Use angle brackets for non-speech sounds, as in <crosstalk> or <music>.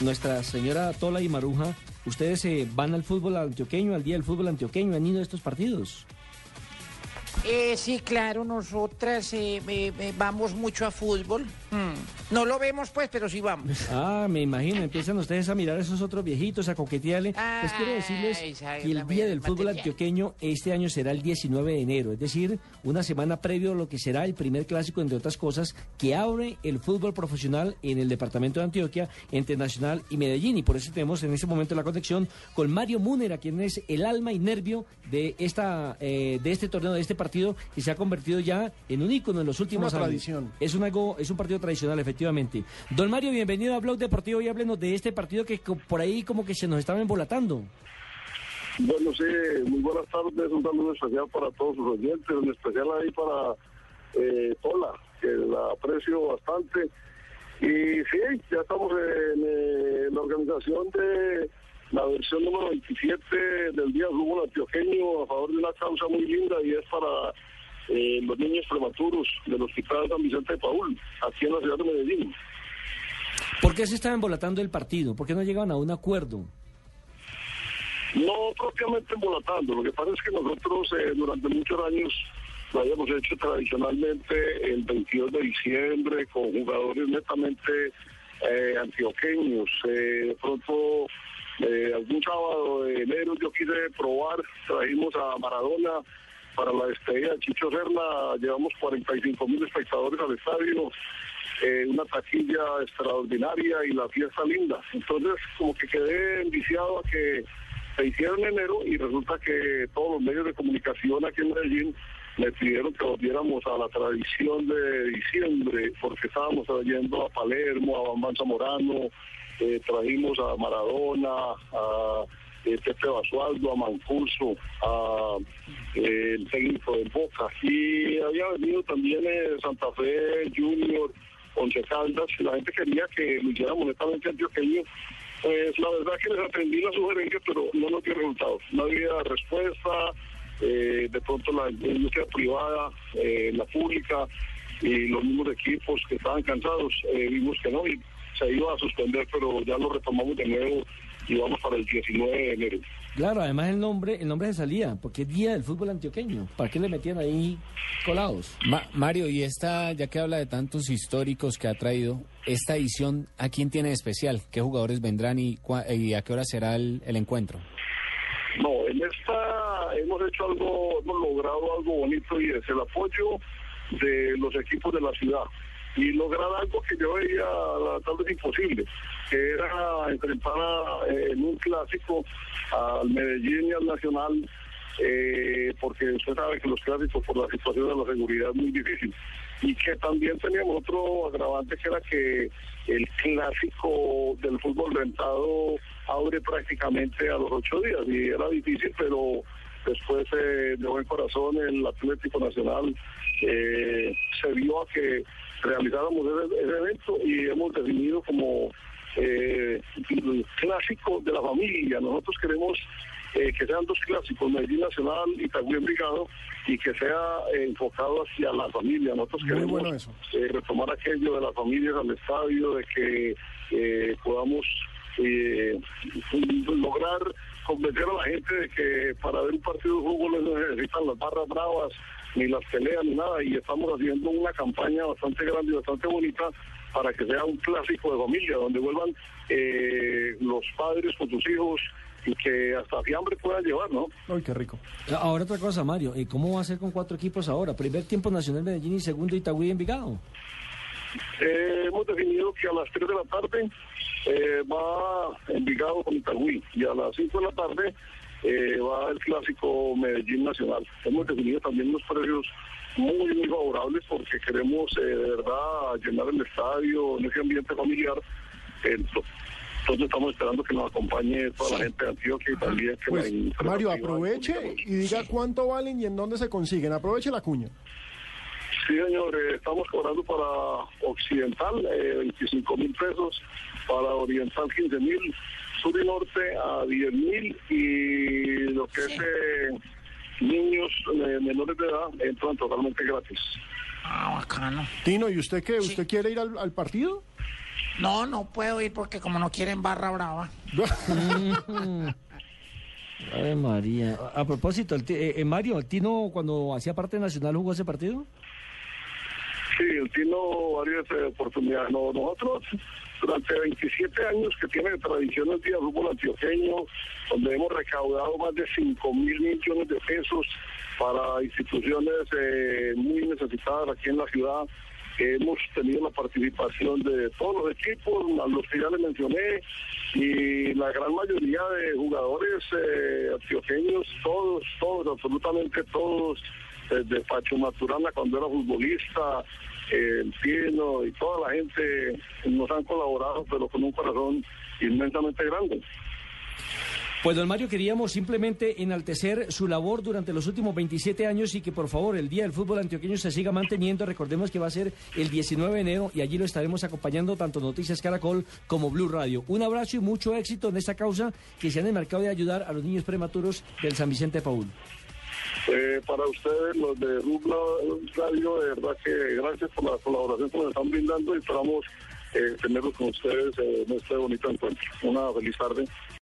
Nuestra señora Tola y Maruja, ¿ustedes eh, van al fútbol antioqueño, al día del fútbol antioqueño? ¿Han ido a estos partidos? Eh, sí, claro, nosotras eh, eh, eh, vamos mucho a fútbol. Mm. No lo vemos, pues, pero sí vamos. Ah, me imagino, empiezan ustedes a mirar a esos otros viejitos, a coquetearle. Pues quiero decirles Ay, que el Día del Fútbol material. Antioqueño este año será el 19 de enero, es decir, una semana previo a lo que será el primer clásico, entre otras cosas, que abre el fútbol profesional en el departamento de Antioquia, entre Nacional y Medellín. Y por eso tenemos en este momento la conexión con Mario Múnera, quien es el alma y nervio de, esta, eh, de este torneo, de este partido, que se ha convertido ya en un ícono en los últimos Una años. tradición. Es un, algo, es un partido tradicional, efectivamente. Don Mario, bienvenido a Blog Deportivo y háblenos de este partido que por ahí como que se nos estaba embolatando. Bueno, sí, muy buenas tardes, un saludo especial para todos sus oyentes, en especial ahí para eh, Tola, que la aprecio bastante. Y sí, ya estamos en eh, la organización de la versión número 27 del Día Fútbol Antioqueño a favor de una causa muy linda y es para eh, los niños prematuros del Hospital San Vicente de Paul, aquí en la ciudad de Medellín. ¿Por qué se estaba embolatando el partido? ¿Por qué no llegaban a un acuerdo? No propiamente embolatando, lo que pasa es que nosotros eh, durante muchos años lo habíamos hecho tradicionalmente el 22 de diciembre con jugadores netamente eh, antioqueños. Eh, de pronto, eh, algún sábado de enero yo quise probar, trajimos a Maradona para la despedida de Chicho Serna, llevamos 45 mil espectadores al estadio, eh, una taquilla extraordinaria y la fiesta linda. Entonces, como que quedé enviciado a que se hiciera en enero y resulta que todos los medios de comunicación aquí en Medellín me pidieron que volviéramos a la tradición de diciembre, porque estábamos trayendo a Palermo, a Bambán Zamorano, eh, trajimos a Maradona, a Pepe Basualdo, a Mancuso, a eh, el técnico del Boca. Y había venido también eh, Santa Fe, Junior, Once Caldas, la gente quería que lo hiciéramos netamente antioqueño. Pues la verdad que les atendí la sugerencia, pero no nos dio resultados. No había respuesta, eh, de pronto la industria privada, eh, la pública y los mismos equipos que estaban cansados, eh, vimos que no, y se iba a suspender, pero ya lo retomamos de nuevo y vamos para el 19 de enero. Claro, además el nombre, el nombre se salía, porque es Día del Fútbol Antioqueño. ¿Para qué le metían ahí colados? Ma- Mario, y esta, ya que habla de tantos históricos que ha traído, esta edición, ¿a quién tiene de especial? ¿Qué jugadores vendrán y, cua- y a qué hora será el, el encuentro? No, en esta hemos hecho algo, hemos logrado algo bonito y es el apoyo de los equipos de la ciudad y lograr algo que yo veía tal vez imposible, que era enfrentar a- en un clásico al Medellín y al Nacional, eh, porque usted sabe que los clásicos por la situación de la seguridad es muy difícil. Y que también teníamos otro agravante que era que el clásico del fútbol rentado abre prácticamente a los ocho días y era difícil, pero después eh, de buen corazón el Atlético Nacional eh, se vio a que realizáramos ese, ese evento y hemos definido como eh, el clásico de la familia. Nosotros queremos eh, que sean dos clásicos, Medellín Nacional y Itagüí Envigado, y que sea eh, enfocado hacia la familia. Nosotros Muy queremos bueno eso. retomar aquello de las familias al estadio, de que podamos eh, lograr convencer a la gente de que para ver un partido de fútbol no necesitan las barras bravas, ni las peleas, ni nada, y estamos haciendo una campaña bastante grande y bastante bonita para que sea un clásico de familia, donde vuelvan eh, los padres con sus hijos y que hasta fiambre puedan llevar, ¿no? Ay, qué rico. Ahora otra cosa, Mario, ¿y ¿cómo va a ser con cuatro equipos ahora? Primer tiempo Nacional Medellín y segundo Itagüí Envigado. Eh, hemos definido que a las 3 de la tarde eh, va Envigado con Itagüí y a las 5 de la tarde eh, va el clásico Medellín Nacional. Hemos definido también unos precios muy, muy favorables porque queremos eh, de verdad llenar el estadio en ese ambiente familiar. Entonces estamos esperando que nos acompañe toda la gente de Antioquia y también que Pues, la Mario, aproveche y diga cuánto valen y en dónde se consiguen. Aproveche la cuña. Sí, señor, eh, estamos cobrando para Occidental eh, 25 mil pesos, para Oriental 15 mil, Sur y Norte a 10 mil y lo que es eh, niños eh, menores de edad entran totalmente gratis. Ah, bacano. Tino, ¿y usted qué? ¿Usted quiere ir al, al partido? No, no puedo ir porque como no quieren barra brava. <laughs> Ave María. A, a propósito, el eh, eh, Mario, ¿el Tino cuando hacía parte de Nacional jugó ese partido? Sí, el Tino varias eh, oportunidades. No, nosotros, durante 27 años que tiene tradición el día de fútbol antioqueño, donde hemos recaudado más de 5 mil millones de pesos para instituciones eh, muy necesitadas aquí en la ciudad, hemos tenido la participación de todos los equipos, a los que ya les mencioné, y la gran mayoría de jugadores eh, antioqueños, todos, todos, absolutamente todos, desde Pacho Maturana cuando era futbolista, el Tino y toda la gente nos han colaborado, pero con un corazón inmensamente grande. Pues don Mario, queríamos simplemente enaltecer su labor durante los últimos 27 años y que por favor el Día del Fútbol Antioqueño se siga manteniendo. Recordemos que va a ser el 19 de enero y allí lo estaremos acompañando tanto Noticias Caracol como Blue Radio. Un abrazo y mucho éxito en esta causa que se han enmarcado de ayudar a los niños prematuros del San Vicente de Paul. Eh, para ustedes, los de Rubla Radio, de verdad que gracias por la colaboración que nos están brindando y esperamos eh, con ustedes en este bonito encuentro. Una feliz tarde.